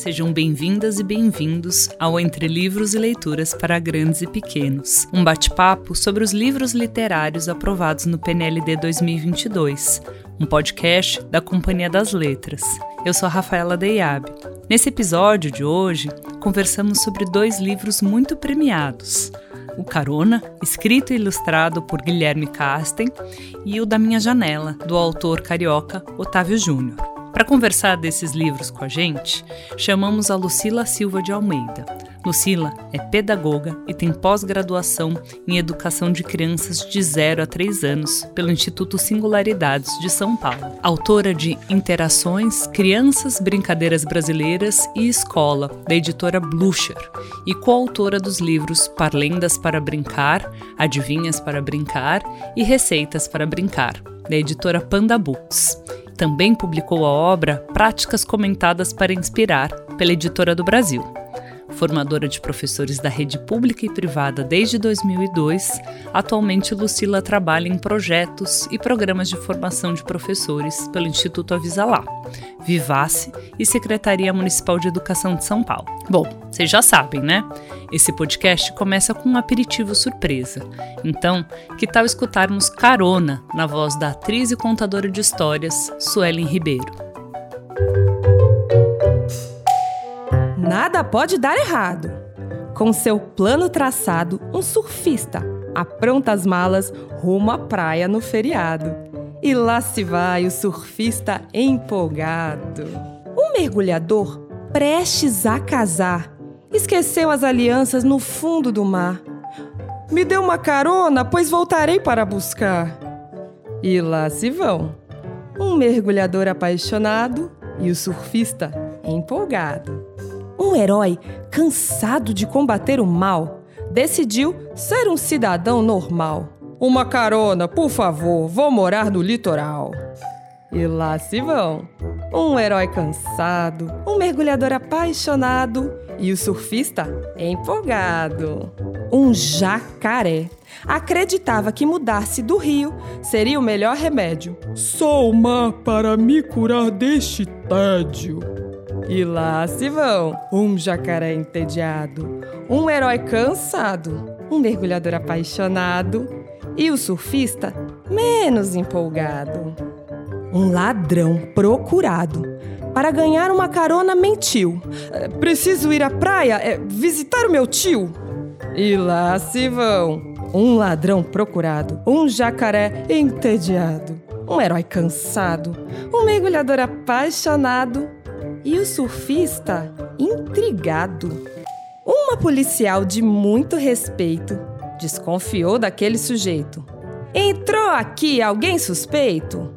Sejam bem-vindas e bem-vindos ao Entre Livros e Leituras para Grandes e Pequenos, um bate-papo sobre os livros literários aprovados no PNLD 2022, um podcast da Companhia das Letras. Eu sou a Rafaela Deiab. Nesse episódio de hoje, conversamos sobre dois livros muito premiados. O Carona, escrito e ilustrado por Guilherme Casten, e o Da Minha Janela, do autor carioca Otávio Júnior. Para conversar desses livros com a gente, chamamos a Lucila Silva de Almeida. Lucila é pedagoga e tem pós-graduação em educação de crianças de 0 a 3 anos pelo Instituto Singularidades de São Paulo. Autora de Interações, Crianças, Brincadeiras Brasileiras e Escola, da editora Blucher, e coautora dos livros Parlendas para Brincar, Adivinhas para Brincar e Receitas para Brincar, da editora Panda Books. Também publicou a obra Práticas Comentadas para Inspirar, pela Editora do Brasil. Formadora de professores da rede pública e privada desde 2002, atualmente Lucila trabalha em projetos e programas de formação de professores pelo Instituto Avisalá, Vivace e Secretaria Municipal de Educação de São Paulo. Bom, vocês já sabem, né? Esse podcast começa com um aperitivo surpresa. Então, que tal escutarmos Carona na voz da atriz e contadora de histórias, Suelen Ribeiro? Nada pode dar errado. Com seu plano traçado, um surfista apronta as malas rumo à praia no feriado. E lá se vai o surfista empolgado. Um mergulhador prestes a casar esqueceu as alianças no fundo do mar. Me dê uma carona, pois voltarei para buscar. E lá se vão. Um mergulhador apaixonado e o surfista empolgado. Um herói cansado de combater o mal decidiu ser um cidadão normal. Uma carona, por favor, vou morar no litoral. E lá se vão. Um herói cansado, um mergulhador apaixonado e o surfista empolgado. Um jacaré acreditava que mudar-se do rio seria o melhor remédio. Só o mar para me curar deste tédio. E lá se vão um jacaré entediado, um herói cansado, um mergulhador apaixonado e o surfista menos empolgado. Um ladrão procurado. Para ganhar uma carona, mentiu. É, preciso ir à praia é, visitar o meu tio. E lá se vão. Um ladrão procurado, um jacaré entediado, um herói cansado, um mergulhador apaixonado e o surfista intrigado. Uma policial de muito respeito desconfiou daquele sujeito. Entrou aqui alguém suspeito?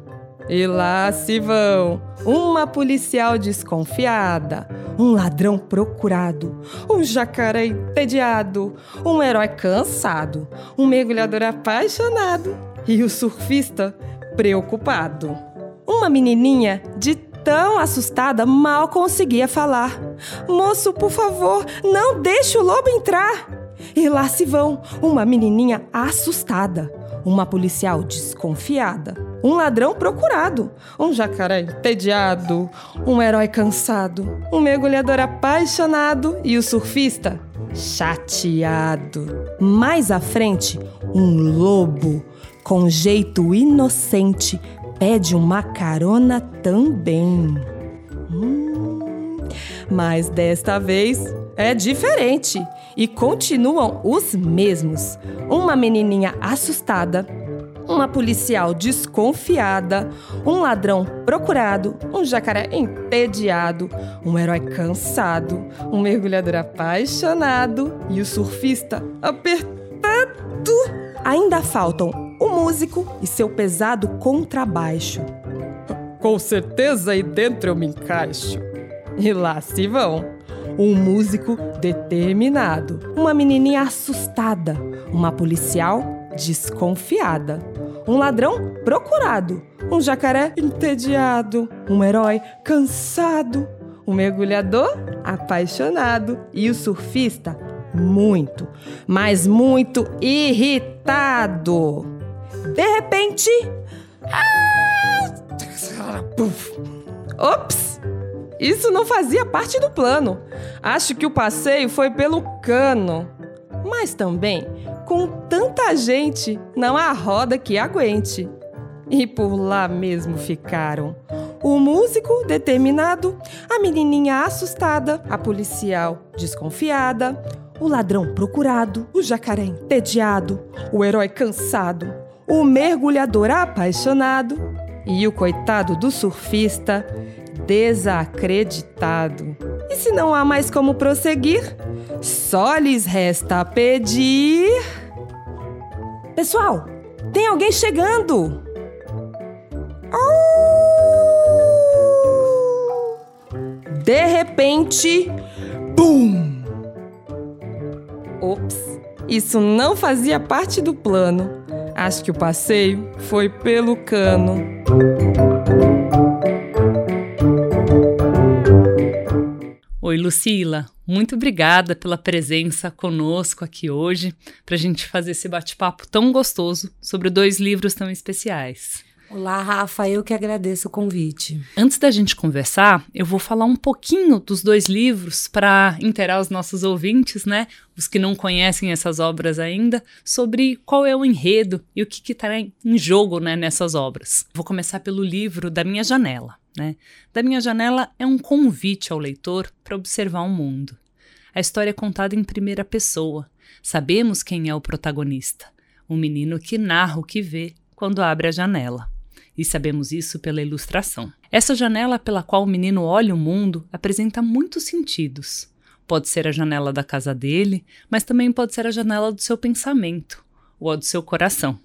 E lá se vão. Uma policial desconfiada, um ladrão procurado, um jacaré entediado, um herói cansado, um mergulhador apaixonado e o surfista preocupado. Uma menininha de tão assustada, mal conseguia falar. Moço, por favor, não deixe o lobo entrar! E lá se vão, uma menininha assustada, uma policial desconfiada, um ladrão procurado, um jacaré entediado, um herói cansado, um mergulhador apaixonado e o surfista chateado. Mais à frente, um lobo com jeito inocente pede uma carona também. Hum, mas desta vez é diferente e continuam os mesmos. Uma menininha assustada, uma policial desconfiada, um ladrão procurado, um jacaré entediado, um herói cansado, um mergulhador apaixonado e o surfista apertado. Ainda faltam o músico e seu pesado contrabaixo. Com certeza aí dentro eu me encaixo. E lá se vão. Um músico determinado, uma menininha assustada, uma policial desconfiada, um ladrão procurado, um jacaré entediado, um herói cansado, um mergulhador apaixonado e o surfista muito, mas muito irritado. De repente. Ah, ops! isso não fazia parte do plano. Acho que o passeio foi pelo cano. Mas também, com tanta gente, não há roda que aguente. E por lá mesmo ficaram. O músico determinado, a menininha assustada, a policial desconfiada, o ladrão procurado, o jacaré entediado, o herói cansado, o mergulhador apaixonado e o coitado do surfista desacreditado. E se não há mais como prosseguir, só lhes resta pedir. Pessoal, tem alguém chegando! De repente, BUM! Ops, isso não fazia parte do plano. Acho que o passeio foi pelo cano. Oi, Lucila. Muito obrigada pela presença conosco aqui hoje para a gente fazer esse bate-papo tão gostoso sobre dois livros tão especiais. Olá, Rafa, eu que agradeço o convite. Antes da gente conversar, eu vou falar um pouquinho dos dois livros para interar os nossos ouvintes, né? Os que não conhecem essas obras ainda, sobre qual é o enredo e o que está em jogo né, nessas obras. Vou começar pelo livro Da Minha Janela. Né? Da Minha Janela é um convite ao leitor para observar o mundo. A história é contada em primeira pessoa. Sabemos quem é o protagonista, o menino que narra o que vê quando abre a janela e sabemos isso pela ilustração. Essa janela pela qual o menino olha o mundo apresenta muitos sentidos. Pode ser a janela da casa dele, mas também pode ser a janela do seu pensamento ou a do seu coração.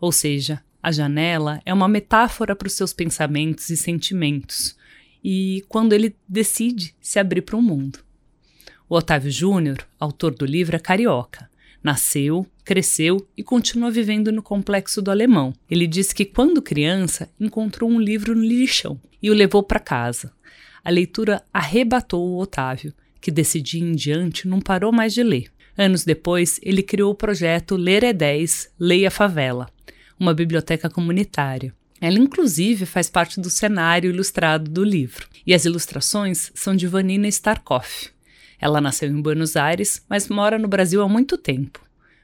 Ou seja, a janela é uma metáfora para os seus pensamentos e sentimentos, e quando ele decide se abrir para o mundo. O Otávio Júnior, autor do livro, é carioca. Nasceu, cresceu e continua vivendo no complexo do alemão. Ele diz que quando criança encontrou um livro no lixão e o levou para casa. A leitura arrebatou o Otávio, que desse em diante não parou mais de ler. Anos depois, ele criou o projeto Ler é 10, Leia Favela, uma biblioteca comunitária. Ela, inclusive, faz parte do cenário ilustrado do livro. E as ilustrações são de Vanina Starkoff. Ela nasceu em Buenos Aires, mas mora no Brasil há muito tempo.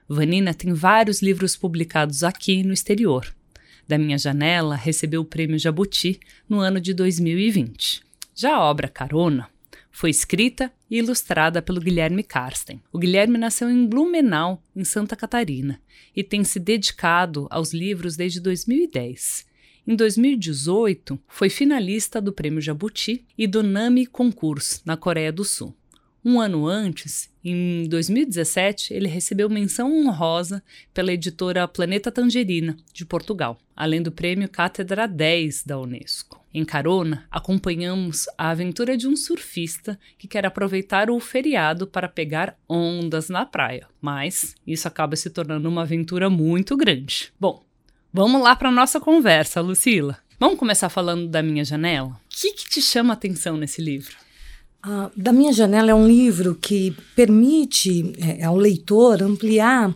Vanina tem vários livros publicados aqui no exterior. Da Minha Janela recebeu o prêmio Jabuti no ano de 2020. Já a obra Carona foi escrita e ilustrada pelo Guilherme Karsten. O Guilherme nasceu em Blumenau, em Santa Catarina, e tem se dedicado aos livros desde 2010. Em 2018, foi finalista do Prêmio Jabuti e do NAMI Concurso, na Coreia do Sul. Um ano antes, em 2017, ele recebeu menção honrosa pela editora Planeta Tangerina, de Portugal, além do prêmio Cátedra 10 da Unesco. Em Carona, acompanhamos a aventura de um surfista que quer aproveitar o feriado para pegar ondas na praia, mas isso acaba se tornando uma aventura muito grande. Bom, vamos lá para nossa conversa, Lucila. Vamos começar falando da minha janela? O que, que te chama a atenção nesse livro? Ah, da Minha Janela é um livro que permite é, ao leitor ampliar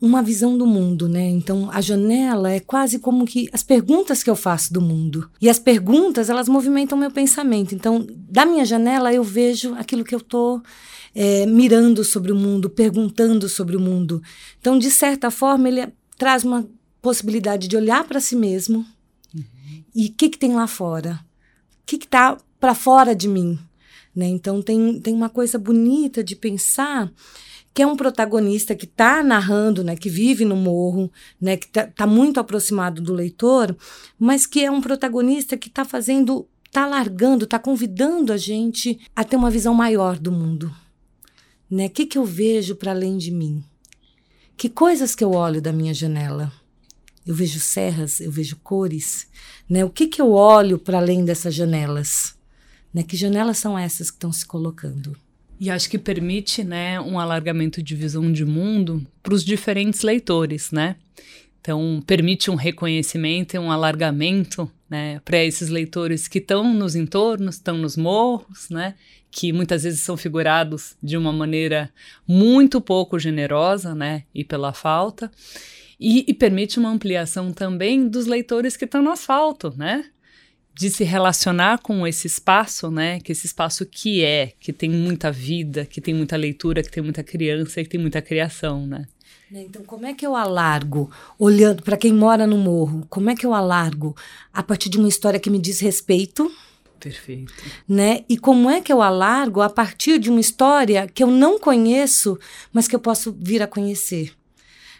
uma visão do mundo, né? Então, a janela é quase como que as perguntas que eu faço do mundo. E as perguntas, elas movimentam meu pensamento. Então, da minha janela, eu vejo aquilo que eu estou é, mirando sobre o mundo, perguntando sobre o mundo. Então, de certa forma, ele traz uma possibilidade de olhar para si mesmo uhum. e o que, que tem lá fora? O que está para fora de mim? Né? Então tem, tem uma coisa bonita de pensar que é um protagonista que está narrando, né, que vive no morro, né, que está tá muito aproximado do leitor, mas que é um protagonista que está fazendo, está largando, está convidando a gente a ter uma visão maior do mundo. Né? O que, que eu vejo para além de mim? Que coisas que eu olho da minha janela? Eu vejo serras, eu vejo cores. Né? O que, que eu olho para além dessas janelas? Né? Que janelas são essas que estão se colocando? E acho que permite né, um alargamento de visão de mundo para os diferentes leitores, né? Então, permite um reconhecimento e um alargamento né, para esses leitores que estão nos entornos, estão nos morros, né? Que muitas vezes são figurados de uma maneira muito pouco generosa, né? E pela falta. E, e permite uma ampliação também dos leitores que estão no asfalto, né? De se relacionar com esse espaço, né? Que esse espaço que é, que tem muita vida, que tem muita leitura, que tem muita criança, que tem muita criação, né? né então, como é que eu alargo, olhando para quem mora no morro, como é que eu alargo a partir de uma história que me diz respeito? Perfeito. Né? E como é que eu alargo a partir de uma história que eu não conheço, mas que eu posso vir a conhecer?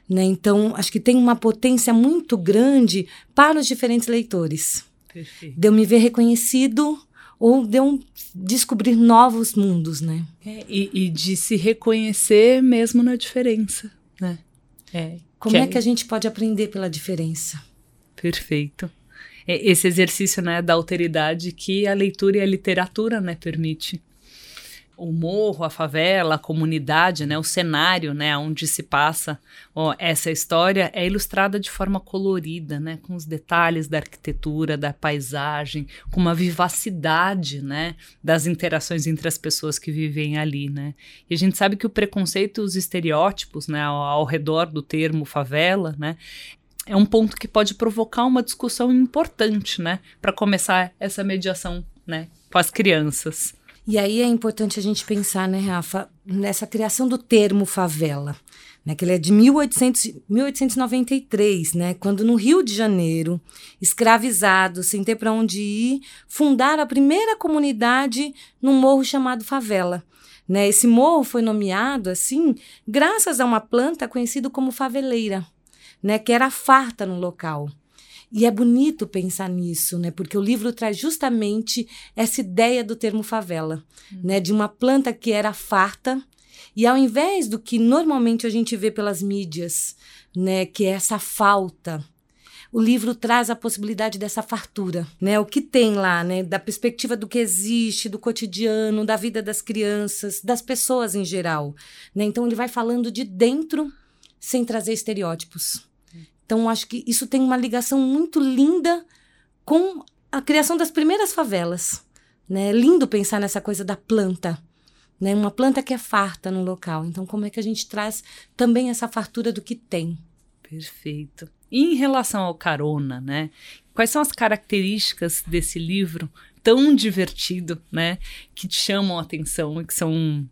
Né? Então, acho que tem uma potência muito grande para os diferentes leitores. Perfeito. De eu me ver reconhecido ou de eu descobrir novos mundos, né? É, e, e, de se reconhecer mesmo na diferença, né? É, Como é, é que a gente pode aprender pela diferença? Perfeito. É esse exercício né, da alteridade que a leitura e a literatura né, permite o morro, a favela, a comunidade, né, o cenário, né, onde se passa ó, essa história é ilustrada de forma colorida, né, com os detalhes da arquitetura, da paisagem, com uma vivacidade, né, das interações entre as pessoas que vivem ali, né. E a gente sabe que o preconceito, os estereótipos, né, ao, ao redor do termo favela, né, é um ponto que pode provocar uma discussão importante, né, para começar essa mediação, né, com as crianças. E aí é importante a gente pensar, né, Rafa, nessa criação do termo favela, né, que ele é de 1800, 1893, né, quando no Rio de Janeiro, escravizados, sem ter para onde ir, fundaram a primeira comunidade num morro chamado Favela. Né, esse morro foi nomeado assim graças a uma planta conhecida como faveleira, né, que era farta no local. E é bonito pensar nisso, né? Porque o livro traz justamente essa ideia do termo favela, uhum. né? De uma planta que era farta e ao invés do que normalmente a gente vê pelas mídias, né, que é essa falta, o livro traz a possibilidade dessa fartura, né? O que tem lá, né? Da perspectiva do que existe, do cotidiano, da vida das crianças, das pessoas em geral, né? Então ele vai falando de dentro sem trazer estereótipos. Então, acho que isso tem uma ligação muito linda com a criação das primeiras favelas. Né? É lindo pensar nessa coisa da planta. Né? Uma planta que é farta no local. Então, como é que a gente traz também essa fartura do que tem? Perfeito. E em relação ao carona, né? Quais são as características desse livro tão divertido, né? Que te chamam a atenção e que são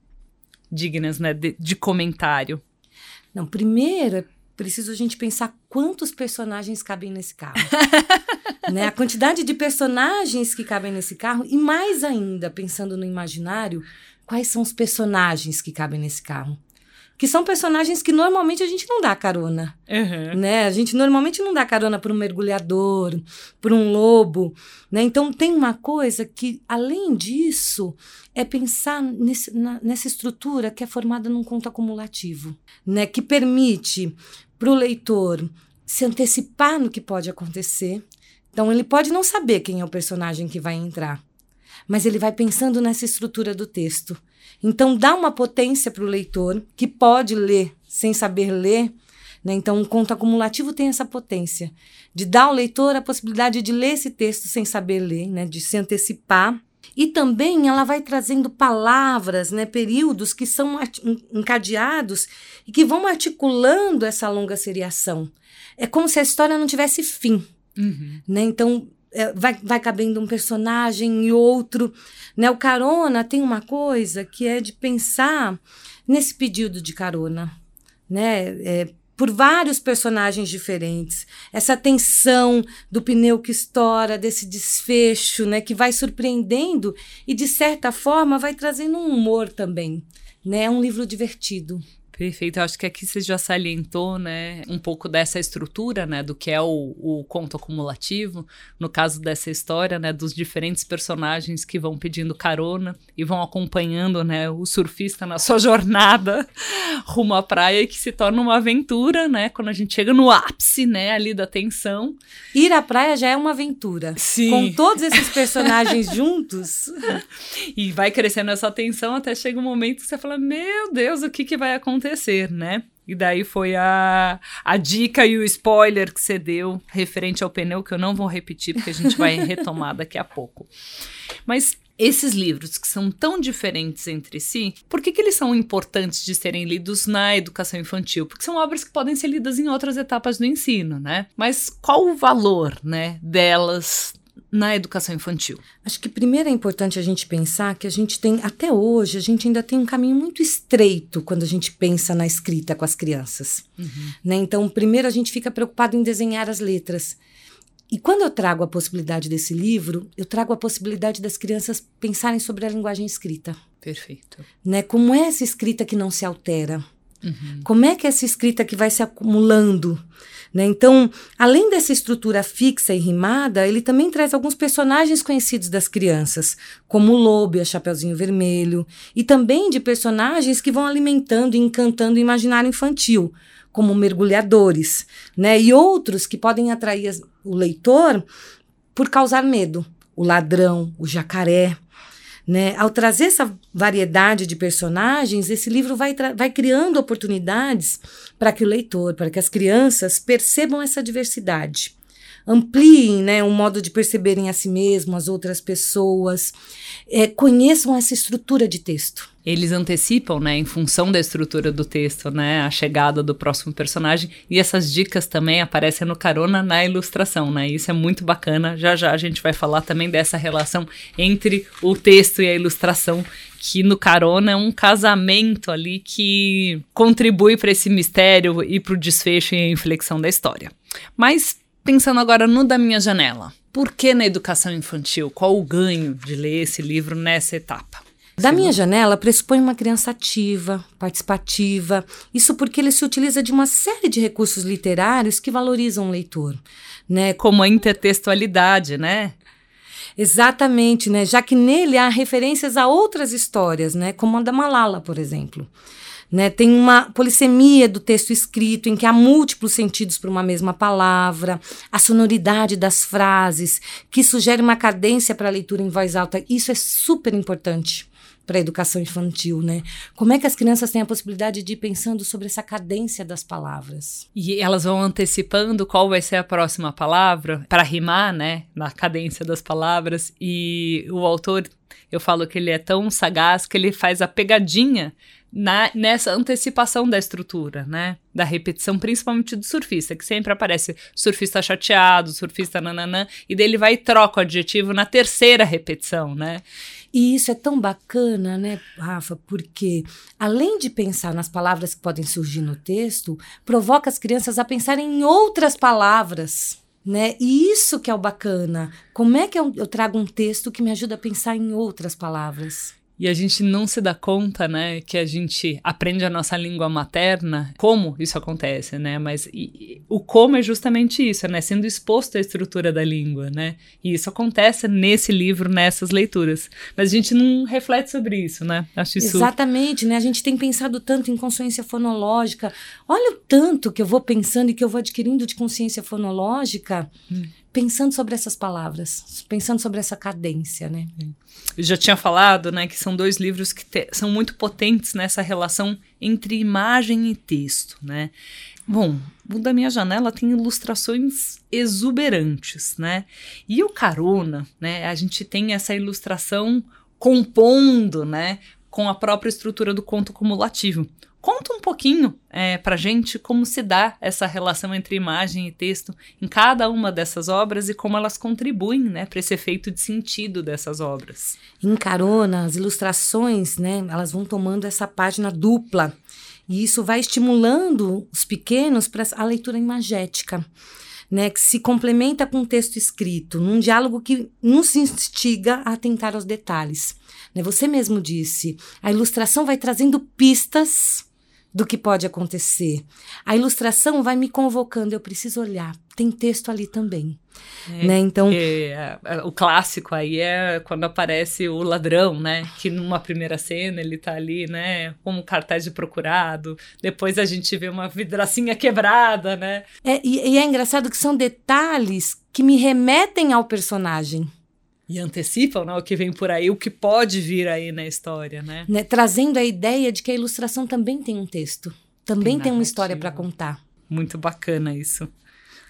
dignas, né? De, de comentário. Não, primeiro é preciso a gente pensar quantos personagens cabem nesse carro. né? A quantidade de personagens que cabem nesse carro, e mais ainda, pensando no imaginário, quais são os personagens que cabem nesse carro que são personagens que normalmente a gente não dá carona, uhum. né? A gente normalmente não dá carona para um mergulhador, para um lobo, né? Então tem uma coisa que, além disso, é pensar nesse, na, nessa estrutura que é formada num conto acumulativo, né? Que permite para o leitor se antecipar no que pode acontecer. Então ele pode não saber quem é o personagem que vai entrar, mas ele vai pensando nessa estrutura do texto. Então, dá uma potência para o leitor que pode ler sem saber ler. Né? Então, um conto acumulativo tem essa potência de dar ao leitor a possibilidade de ler esse texto sem saber ler, né? de se antecipar. E também ela vai trazendo palavras, né, períodos que são encadeados e que vão articulando essa longa seriação. É como se a história não tivesse fim. Uhum. Né? Então, é, vai, vai cabendo um personagem e outro. Né? O carona tem uma coisa que é de pensar nesse pedido de carona. Né? É, por vários personagens diferentes. Essa tensão do pneu que estoura, desse desfecho, né, que vai surpreendendo e de certa forma vai trazendo um humor também, né? É um livro divertido. Perfeito. Eu acho que aqui você já salientou, né, um pouco dessa estrutura, né, do que é o, o conto acumulativo. No caso dessa história, né, dos diferentes personagens que vão pedindo carona e vão acompanhando, né, o surfista na sua jornada rumo à praia, que se torna uma aventura, né, quando a gente chega no ápice, né, ali da tensão. Ir à praia já é uma aventura. Sim. Com todos esses personagens juntos. E vai crescendo essa tensão até chega um momento que você fala: Meu Deus, o que, que vai acontecer? Acontecer, né? E daí foi a, a dica e o spoiler que você deu referente ao pneu, que eu não vou repetir, porque a gente vai retomar daqui a pouco. Mas esses livros que são tão diferentes entre si, por que, que eles são importantes de serem lidos na educação infantil? Porque são obras que podem ser lidas em outras etapas do ensino, né? Mas qual o valor, né, delas na educação infantil? Acho que primeiro é importante a gente pensar que a gente tem, até hoje, a gente ainda tem um caminho muito estreito quando a gente pensa na escrita com as crianças. Uhum. Né? Então, primeiro a gente fica preocupado em desenhar as letras. E quando eu trago a possibilidade desse livro, eu trago a possibilidade das crianças pensarem sobre a linguagem escrita. Perfeito. Né? Como é essa escrita que não se altera? Uhum. Como é que essa escrita que vai se acumulando? Né? Então, além dessa estrutura fixa e rimada, ele também traz alguns personagens conhecidos das crianças, como o lobo e a Chapeuzinho Vermelho, e também de personagens que vão alimentando e encantando o imaginário infantil, como mergulhadores, né? E outros que podem atrair o leitor por causar medo. O ladrão, o jacaré. Né? Ao trazer essa variedade de personagens, esse livro vai, vai criando oportunidades para que o leitor, para que as crianças percebam essa diversidade ampliem né, um modo de perceberem a si mesmo, as outras pessoas, é, conheçam essa estrutura de texto. Eles antecipam, né, em função da estrutura do texto, né, a chegada do próximo personagem. E essas dicas também aparecem no carona na ilustração, né? Isso é muito bacana. Já já a gente vai falar também dessa relação entre o texto e a ilustração, que no carona é um casamento ali que contribui para esse mistério e para o desfecho e a inflexão da história. Mas Pensando agora no da minha janela. Por que na educação infantil? Qual o ganho de ler esse livro nessa etapa? Da minha janela pressupõe uma criança ativa, participativa. Isso porque ele se utiliza de uma série de recursos literários que valorizam o leitor, né? Como a intertextualidade, né? Exatamente, né? Já que nele há referências a outras histórias, né? Como a da Malala, por exemplo. Né? Tem uma polissemia do texto escrito, em que há múltiplos sentidos para uma mesma palavra, a sonoridade das frases, que sugere uma cadência para a leitura em voz alta. Isso é super importante para a educação infantil, né? Como é que as crianças têm a possibilidade de ir pensando sobre essa cadência das palavras? E elas vão antecipando qual vai ser a próxima palavra para rimar, né, na cadência das palavras. E o autor, eu falo que ele é tão sagaz que ele faz a pegadinha na, nessa antecipação da estrutura, né? Da repetição, principalmente do surfista, que sempre aparece surfista chateado, surfista nananã, e daí ele vai e troca o adjetivo na terceira repetição, né? E isso é tão bacana, né, Rafa? Porque além de pensar nas palavras que podem surgir no texto, provoca as crianças a pensarem em outras palavras. Né? E isso que é o bacana. Como é que eu, eu trago um texto que me ajuda a pensar em outras palavras? E a gente não se dá conta, né, que a gente aprende a nossa língua materna, como isso acontece, né? Mas e, o como é justamente isso, né? Sendo exposto à estrutura da língua, né? E isso acontece nesse livro, nessas leituras. Mas a gente não reflete sobre isso, né? Acho isso... Exatamente, né? A gente tem pensado tanto em consciência fonológica. Olha o tanto que eu vou pensando e que eu vou adquirindo de consciência fonológica. Hum pensando sobre essas palavras, pensando sobre essa cadência, né? Eu já tinha falado, né, que são dois livros que te, são muito potentes nessa relação entre imagem e texto, né? Bom, o da minha janela tem ilustrações exuberantes, né? E o Carona, né, a gente tem essa ilustração compondo, né, com a própria estrutura do conto cumulativo. Conta um pouquinho é, para gente como se dá essa relação entre imagem e texto em cada uma dessas obras e como elas contribuem né, para esse efeito de sentido dessas obras. Em Carona, as ilustrações, né, elas vão tomando essa página dupla e isso vai estimulando os pequenos para a leitura imagética. Né, que se complementa com o texto escrito, num diálogo que nos instiga a atentar aos detalhes. Né, você mesmo disse, a ilustração vai trazendo pistas do que pode acontecer. A ilustração vai me convocando, eu preciso olhar. Tem texto ali também. É, né? Então, é, é, o clássico aí é quando aparece o ladrão, né? Que numa primeira cena ele tá ali, né? Como cartaz de procurado. Depois a gente vê uma vidracinha quebrada, né? É, e, e é engraçado que são detalhes que me remetem ao personagem e antecipam né, o que vem por aí, o que pode vir aí na história, né? né? Trazendo a ideia de que a ilustração também tem um texto, também tem, tem uma história para contar. Muito bacana isso.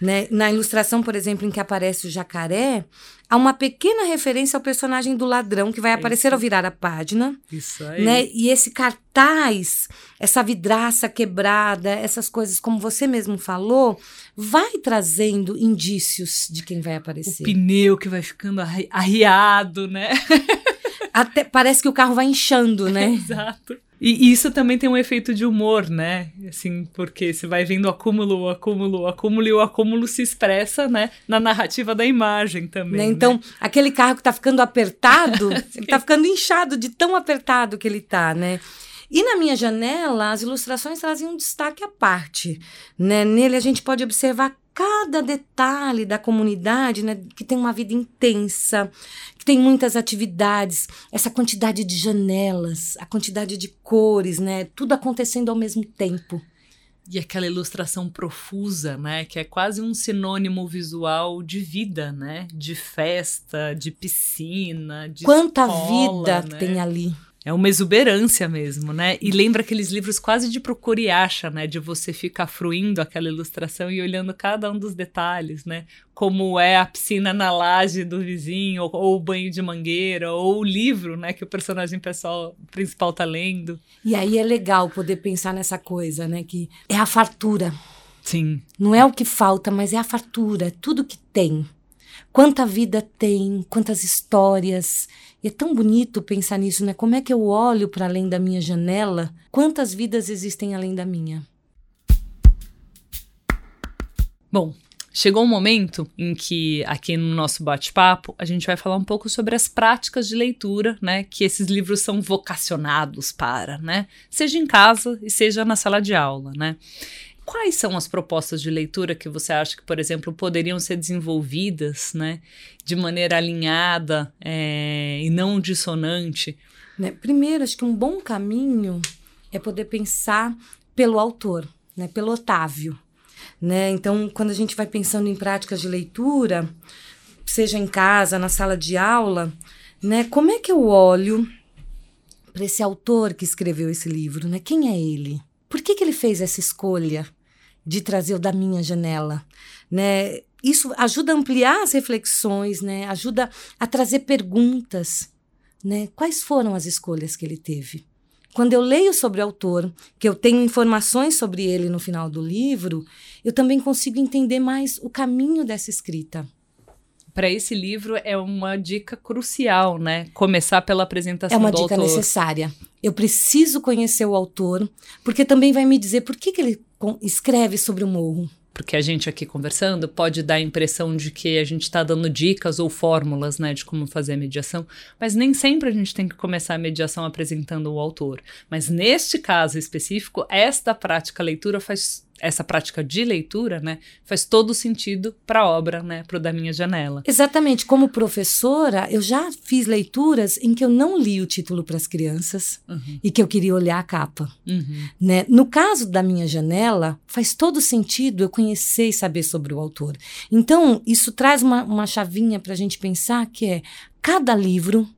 Né? Na ilustração, por exemplo, em que aparece o jacaré, há uma pequena referência ao personagem do ladrão que vai aparecer Isso. ao virar a página. Isso aí. Né? E esse cartaz, essa vidraça quebrada, essas coisas, como você mesmo falou, vai trazendo indícios de quem vai aparecer. O pneu que vai ficando arri arriado, né? Até parece que o carro vai inchando, né? Exato. E isso também tem um efeito de humor, né? Assim, porque você vai vendo o acúmulo, o acúmulo, o acúmulo e o acúmulo se expressa, né? Na narrativa da imagem também. Né? Então, né? aquele carro que tá ficando apertado, ele tá ficando inchado de tão apertado que ele tá, né? E na minha janela, as ilustrações trazem um destaque à parte. Né? Nele a gente pode observar cada detalhe da comunidade, né, que tem uma vida intensa, tem muitas atividades, essa quantidade de janelas, a quantidade de cores, né, tudo acontecendo ao mesmo tempo. E aquela ilustração profusa, né, que é quase um sinônimo visual de vida, né, de festa, de piscina, de Quanta escola, vida né? tem ali. É uma exuberância mesmo, né? E lembra aqueles livros quase de procura e acha, né? De você ficar fruindo aquela ilustração e olhando cada um dos detalhes, né? Como é a piscina na laje do vizinho, ou, ou o banho de mangueira, ou o livro, né? Que o personagem pessoal, principal tá lendo. E aí é legal poder pensar nessa coisa, né? Que é a fartura. Sim. Não é o que falta, mas é a fartura, é tudo que tem. Quanta vida tem, quantas histórias. E é tão bonito pensar nisso, né? Como é que eu olho para além da minha janela? Quantas vidas existem além da minha? Bom, chegou um momento em que aqui no nosso bate-papo a gente vai falar um pouco sobre as práticas de leitura, né, que esses livros são vocacionados para, né? Seja em casa e seja na sala de aula, né? Quais são as propostas de leitura que você acha que, por exemplo, poderiam ser desenvolvidas né, de maneira alinhada é, e não dissonante? Né? Primeiro, acho que um bom caminho é poder pensar pelo autor, né, pelo Otávio. Né? Então, quando a gente vai pensando em práticas de leitura, seja em casa, na sala de aula, né, como é que eu olho para esse autor que escreveu esse livro? Né? Quem é ele? Por que, que ele fez essa escolha de trazer o da minha janela? Né? Isso ajuda a ampliar as reflexões, né? ajuda a trazer perguntas. Né? Quais foram as escolhas que ele teve? Quando eu leio sobre o autor, que eu tenho informações sobre ele no final do livro, eu também consigo entender mais o caminho dessa escrita para esse livro é uma dica crucial, né? Começar pela apresentação do autor. É uma dica necessária. Eu preciso conhecer o autor, porque também vai me dizer por que, que ele escreve sobre o morro. Porque a gente aqui conversando pode dar a impressão de que a gente está dando dicas ou fórmulas né, de como fazer a mediação, mas nem sempre a gente tem que começar a mediação apresentando o autor. Mas neste caso específico, esta prática leitura faz essa prática de leitura, né, faz todo sentido para a obra, né, para o da minha janela. Exatamente. Como professora, eu já fiz leituras em que eu não li o título para as crianças uhum. e que eu queria olhar a capa. Uhum. Né? No caso da minha janela, faz todo sentido eu conhecer e saber sobre o autor. Então, isso traz uma, uma chavinha para a gente pensar que é cada livro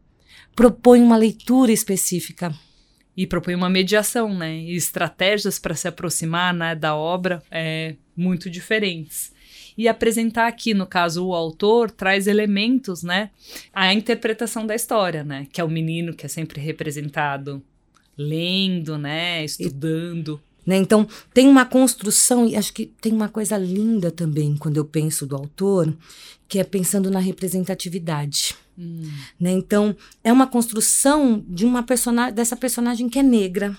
propõe uma leitura específica e propõe uma mediação, né? E estratégias para se aproximar né, da obra é, muito diferentes. E apresentar aqui, no caso, o autor traz elementos, né? A interpretação da história, né? Que é o menino que é sempre representado lendo, né? Estudando. Né? Então, tem uma construção, e acho que tem uma coisa linda também quando eu penso do autor, que é pensando na representatividade. Hum. Né? Então, é uma construção de uma personagem, dessa personagem que é negra,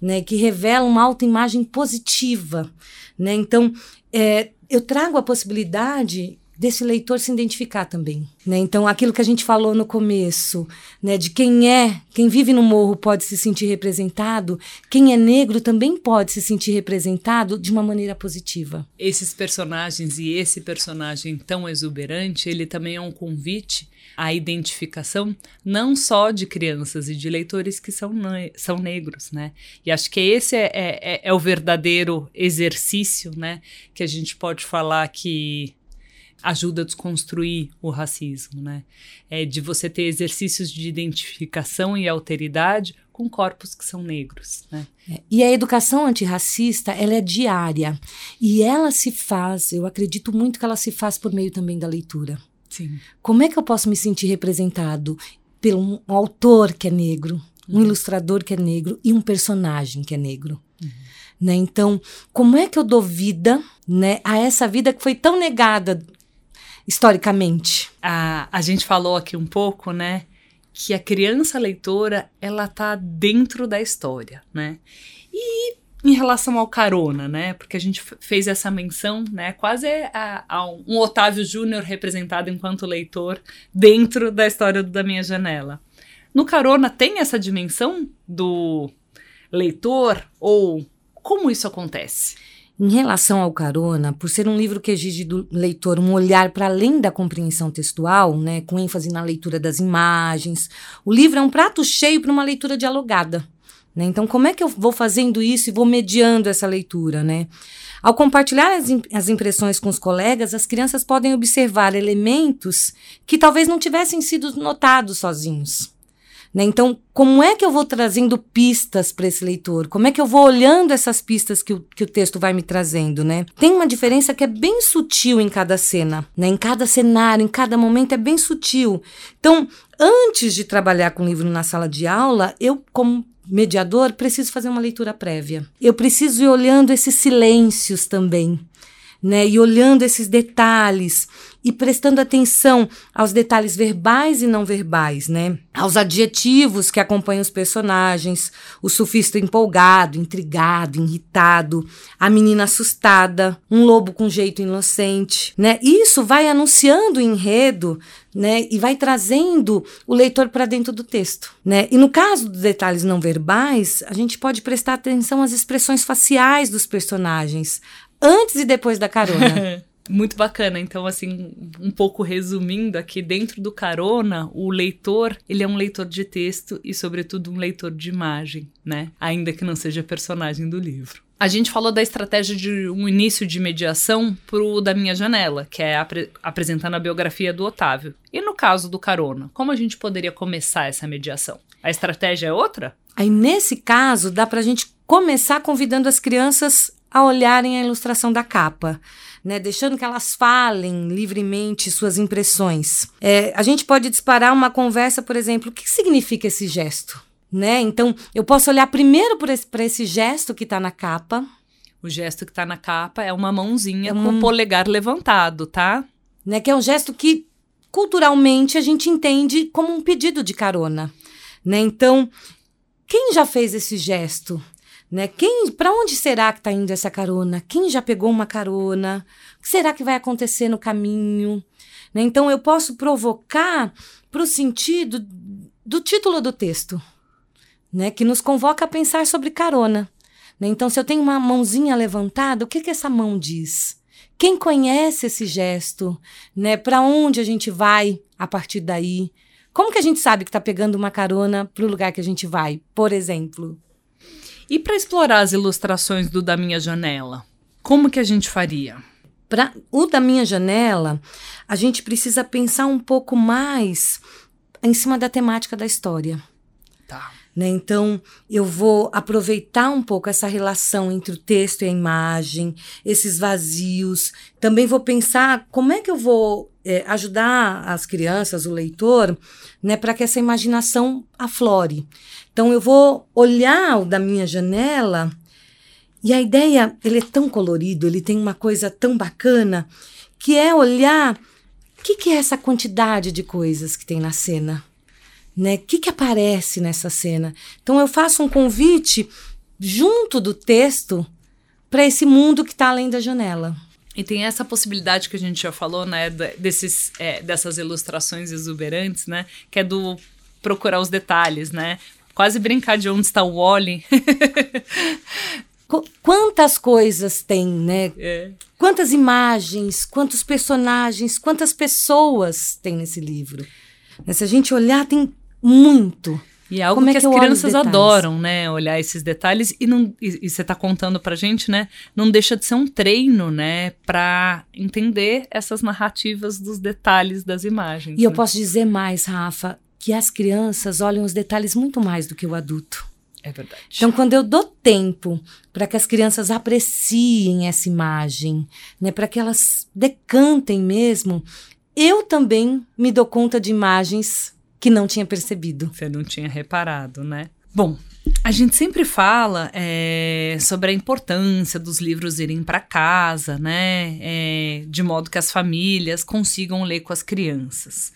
né? que revela uma autoimagem positiva. Né? Então, é, eu trago a possibilidade desse leitor se identificar também, né? Então, aquilo que a gente falou no começo, né, de quem é, quem vive no morro pode se sentir representado, quem é negro também pode se sentir representado de uma maneira positiva. Esses personagens e esse personagem tão exuberante, ele também é um convite à identificação não só de crianças e de leitores que são, ne são negros, né? E acho que esse é, é, é o verdadeiro exercício, né? Que a gente pode falar que ajuda a desconstruir o racismo, né? É de você ter exercícios de identificação e alteridade com corpos que são negros, né? É, e a educação antirracista, ela é diária e ela se faz, eu acredito muito que ela se faz por meio também da leitura. Sim. Como é que eu posso me sentir representado por um autor que é negro, um uhum. ilustrador que é negro e um personagem que é negro? Uhum. Né? Então, como é que eu dou vida né, a essa vida que foi tão negada historicamente? A, a gente falou aqui um pouco, né? Que a criança leitora, ela tá dentro da história, né? E em relação ao carona, né? Porque a gente fez essa menção, né? Quase a, a um Otávio Júnior representado enquanto leitor dentro da história Da Minha Janela. No carona tem essa dimensão do leitor ou como isso acontece? Em relação ao Carona, por ser um livro que exige do leitor um olhar para além da compreensão textual, né, com ênfase na leitura das imagens, o livro é um prato cheio para uma leitura dialogada. Né? Então, como é que eu vou fazendo isso e vou mediando essa leitura? Né? Ao compartilhar as, as impressões com os colegas, as crianças podem observar elementos que talvez não tivessem sido notados sozinhos. Né? Então, como é que eu vou trazendo pistas para esse leitor? Como é que eu vou olhando essas pistas que o, que o texto vai me trazendo? Né? Tem uma diferença que é bem sutil em cada cena, né? em cada cenário, em cada momento é bem sutil. Então, antes de trabalhar com o livro na sala de aula, eu, como mediador, preciso fazer uma leitura prévia. Eu preciso ir olhando esses silêncios também. Né, e olhando esses detalhes, e prestando atenção aos detalhes verbais e não verbais, né? Aos adjetivos que acompanham os personagens, o sufista empolgado, intrigado, irritado, a menina assustada, um lobo com jeito inocente, né? Isso vai anunciando o enredo, né? E vai trazendo o leitor para dentro do texto, né? E no caso dos detalhes não verbais, a gente pode prestar atenção às expressões faciais dos personagens, antes e depois da carona. Muito bacana. Então, assim, um pouco resumindo aqui, dentro do Carona, o leitor, ele é um leitor de texto e, sobretudo, um leitor de imagem, né? Ainda que não seja personagem do livro. A gente falou da estratégia de um início de mediação pro da minha janela, que é apre apresentando a biografia do Otávio. E no caso do Carona, como a gente poderia começar essa mediação? A estratégia é outra? Aí, nesse caso, dá pra gente começar convidando as crianças a olharem a ilustração da capa né, deixando que elas falem livremente suas impressões. É, a gente pode disparar uma conversa, por exemplo, o que significa esse gesto? Né? Então, eu posso olhar primeiro para esse, esse gesto que está na capa. O gesto que está na capa é uma mãozinha é um... com o polegar levantado, tá? Né, que é um gesto que culturalmente a gente entende como um pedido de carona. Né? Então, quem já fez esse gesto? Né? Quem, para onde será que está indo essa carona? Quem já pegou uma carona? O que será que vai acontecer no caminho? Né? Então eu posso provocar para o sentido do título do texto, né? Que nos convoca a pensar sobre carona. Né? Então, se eu tenho uma mãozinha levantada, o que que essa mão diz? Quem conhece esse gesto? Né? Para onde a gente vai a partir daí? Como que a gente sabe que está pegando uma carona para o lugar que a gente vai, por exemplo? E para explorar as ilustrações do Da Minha Janela, como que a gente faria? Para o Da Minha Janela, a gente precisa pensar um pouco mais em cima da temática da história. Tá. Né? Então, eu vou aproveitar um pouco essa relação entre o texto e a imagem, esses vazios. Também vou pensar como é que eu vou é, ajudar as crianças, o leitor, né, para que essa imaginação aflore. Então eu vou olhar o da minha janela e a ideia, ele é tão colorido, ele tem uma coisa tão bacana, que é olhar o que, que é essa quantidade de coisas que tem na cena, né? O que, que aparece nessa cena? Então eu faço um convite junto do texto para esse mundo que está além da janela. E tem essa possibilidade que a gente já falou, né, desses, é, dessas ilustrações exuberantes, né, que é do procurar os detalhes, né, quase brincar de onde está o Wally. Quantas coisas tem, né? É. Quantas imagens, quantos personagens, quantas pessoas tem nesse livro. Se a gente olhar, tem muito. E é algo Como é que, que as eu crianças adoram, né? Olhar esses detalhes e, não, e, e você está contando pra gente, né? Não deixa de ser um treino, né? Pra entender essas narrativas dos detalhes das imagens. E eu né? posso dizer mais, Rafa, que as crianças olham os detalhes muito mais do que o adulto. É verdade. Então, quando eu dou tempo para que as crianças apreciem essa imagem, né, para que elas decantem mesmo, eu também me dou conta de imagens que não tinha percebido. Você não tinha reparado, né? Bom, a gente sempre fala é, sobre a importância dos livros irem para casa, né? É, de modo que as famílias consigam ler com as crianças.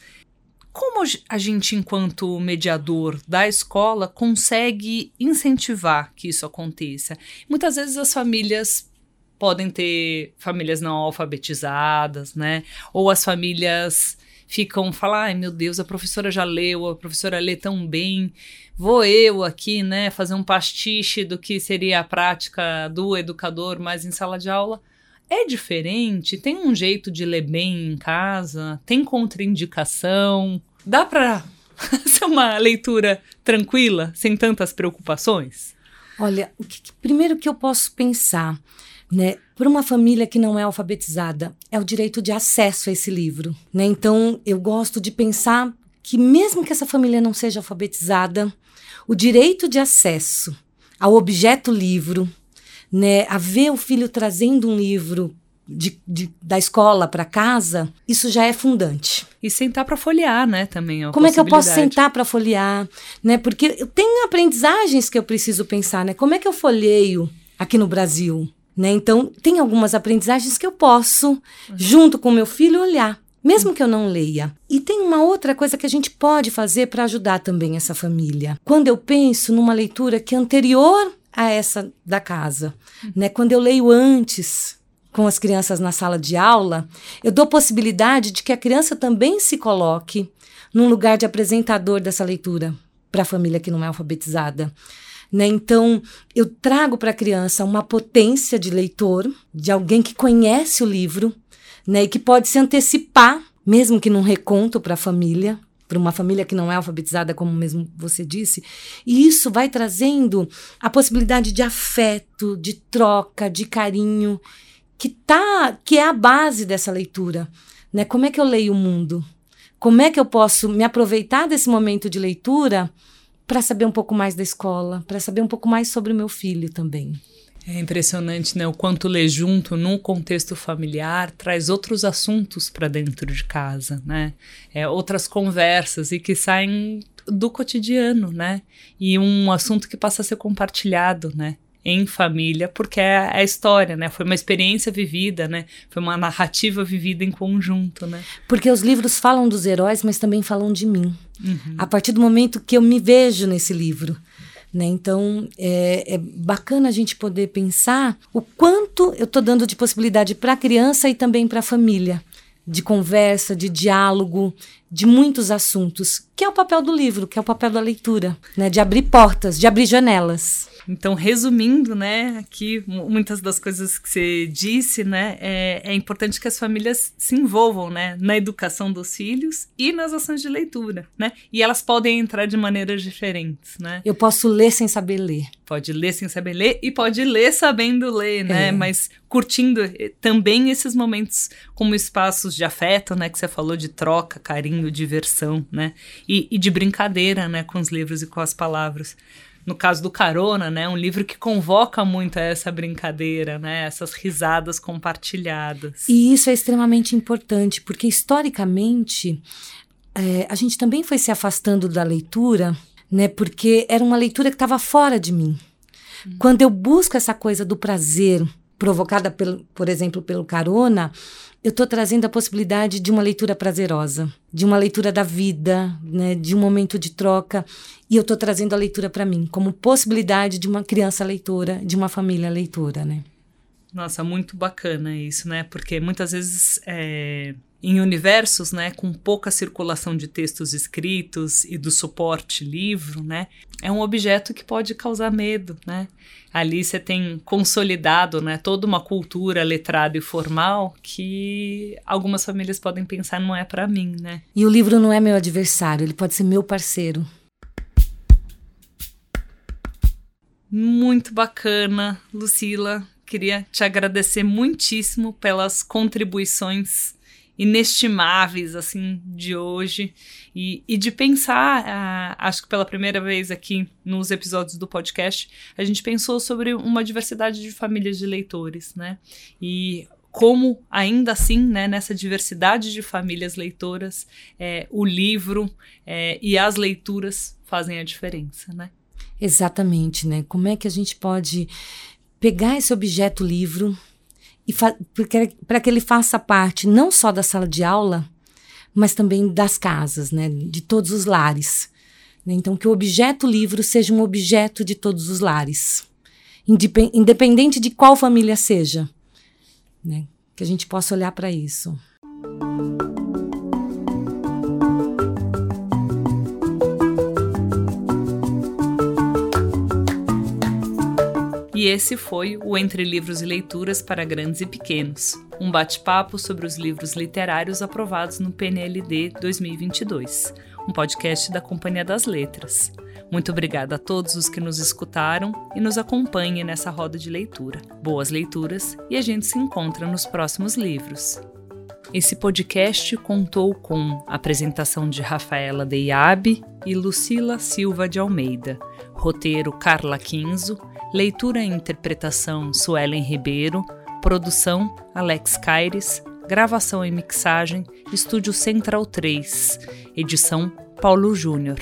Como a gente, enquanto mediador da escola, consegue incentivar que isso aconteça? Muitas vezes as famílias podem ter famílias não alfabetizadas, né? Ou as famílias ficam falar, ai meu Deus, a professora já leu, a professora lê tão bem, vou eu aqui, né, fazer um pastiche do que seria a prática do educador, mas em sala de aula. É diferente, tem um jeito de ler bem em casa, tem contraindicação, dá para ser uma leitura tranquila, sem tantas preocupações? Olha, o que, primeiro que eu posso pensar, né, para uma família que não é alfabetizada, é o direito de acesso a esse livro, né? Então, eu gosto de pensar que mesmo que essa família não seja alfabetizada, o direito de acesso ao objeto livro, né, a ver o filho trazendo um livro de, de- da escola para casa, isso já é fundante. E sentar para folhear, né, também. é Como é que eu posso sentar para folhear, né? Porque eu tenho aprendizagens que eu preciso pensar, né? Como é que eu folheio aqui no Brasil, né? Então, tem algumas aprendizagens que eu posso, junto com meu filho, olhar, mesmo que eu não leia. E tem uma outra coisa que a gente pode fazer para ajudar também essa família. Quando eu penso numa leitura que é anterior a essa da casa, né? Quando eu leio antes com as crianças na sala de aula, eu dou possibilidade de que a criança também se coloque num lugar de apresentador dessa leitura para a família que não é alfabetizada. Né? Então, eu trago para a criança uma potência de leitor, de alguém que conhece o livro, né? e que pode se antecipar, mesmo que num reconto para a família, para uma família que não é alfabetizada, como mesmo você disse. E isso vai trazendo a possibilidade de afeto, de troca, de carinho, que tá, que é a base dessa leitura, né? Como é que eu leio o mundo? Como é que eu posso me aproveitar desse momento de leitura para saber um pouco mais da escola, para saber um pouco mais sobre o meu filho também? É impressionante, né? O quanto ler junto num contexto familiar traz outros assuntos para dentro de casa, né? É, outras conversas e que saem do cotidiano, né? E um assunto que passa a ser compartilhado, né? Em família, porque é a história, né? Foi uma experiência vivida, né? Foi uma narrativa vivida em conjunto, né? Porque os livros falam dos heróis, mas também falam de mim. Uhum. A partir do momento que eu me vejo nesse livro. Né? Então, é, é bacana a gente poder pensar o quanto eu estou dando de possibilidade para a criança e também para a família. De conversa, de diálogo, de muitos assuntos, que é o papel do livro, que é o papel da leitura, né? de abrir portas, de abrir janelas. Então, resumindo, né, aqui mu- muitas das coisas que você disse, né, é, é importante que as famílias se envolvam, né, na educação dos filhos e nas ações de leitura, né, e elas podem entrar de maneiras diferentes, né. Eu posso ler sem saber ler. Pode ler sem saber ler e pode ler sabendo ler, né, É. mas curtindo eh, também esses momentos como espaços de afeto, né, que você falou de troca, carinho, diversão, né, e, e de brincadeira, né, com os livros e com as palavras no caso do Carona, né, um livro que convoca muito a essa brincadeira, né, essas risadas compartilhadas. E isso é extremamente importante, porque historicamente é, a gente também foi se afastando da leitura, né? Porque era uma leitura que estava fora de mim. Quando eu busco essa coisa do prazer provocada, pelo, por exemplo, pelo carona, eu estou trazendo a possibilidade de uma leitura prazerosa, de uma leitura da vida, né, de um momento de troca, e eu estou trazendo a leitura para mim como possibilidade de uma criança leitora, de uma família leitora, né? Nossa, muito bacana isso, né? Porque muitas vezes é, em universos, né, com pouca circulação de textos escritos e do suporte livro, né, é um objeto que pode causar medo, né? Ali você tem consolidado, né, toda uma cultura letrada e formal que algumas famílias podem pensar não é para mim, né? E o livro não é meu adversário, ele pode ser meu parceiro. Muito bacana, Lucila. Queria te agradecer muitíssimo pelas contribuições inestimáveis assim de hoje. E, e de pensar uh, acho que pela primeira vez aqui nos episódios do podcast a gente pensou sobre uma diversidade de famílias de leitores né? E como ainda assim né, nessa diversidade de famílias leitoras é, o livro é, e as leituras fazem a diferença né? Exatamente né? Como é que a gente pode pegar esse objeto livro para que ele faça parte não só da sala de aula, mas também das casas, né, de todos os lares. Né? Então, que o objeto livro seja um objeto de todos os lares, independente de qual família seja, né? que a gente possa olhar para isso. E esse foi o Entre Livros e Leituras para Grandes e Pequenos, um bate-papo sobre os livros literários aprovados no PNLD 2022, um podcast da Companhia das Letras. Muito obrigada a todos os que nos escutaram e nos acompanhem nessa roda de leitura. Boas leituras e a gente se encontra nos próximos livros. Esse podcast contou com apresentação de Rafaela Deiabe e Lucila Silva de Almeida, roteiro Carla Quinzo, Leitura e interpretação Suelen Ribeiro, produção Alex Caires, gravação e mixagem Estúdio Central 3, edição Paulo Júnior.